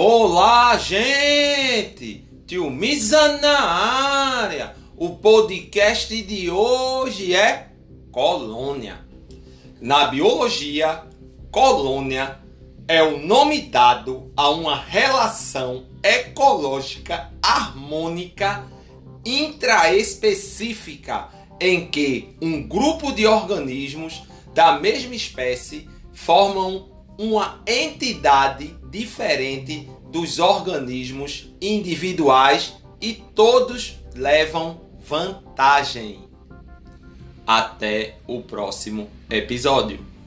Olá, gente! Tio Misa na área! O podcast de hoje é colônia. Na biologia, colônia é o nome dado a uma relação ecológica harmônica intraespecífica em que um grupo de organismos da mesma espécie formam uma entidade diferente dos organismos individuais e todos levam vantagem. Até o próximo episódio.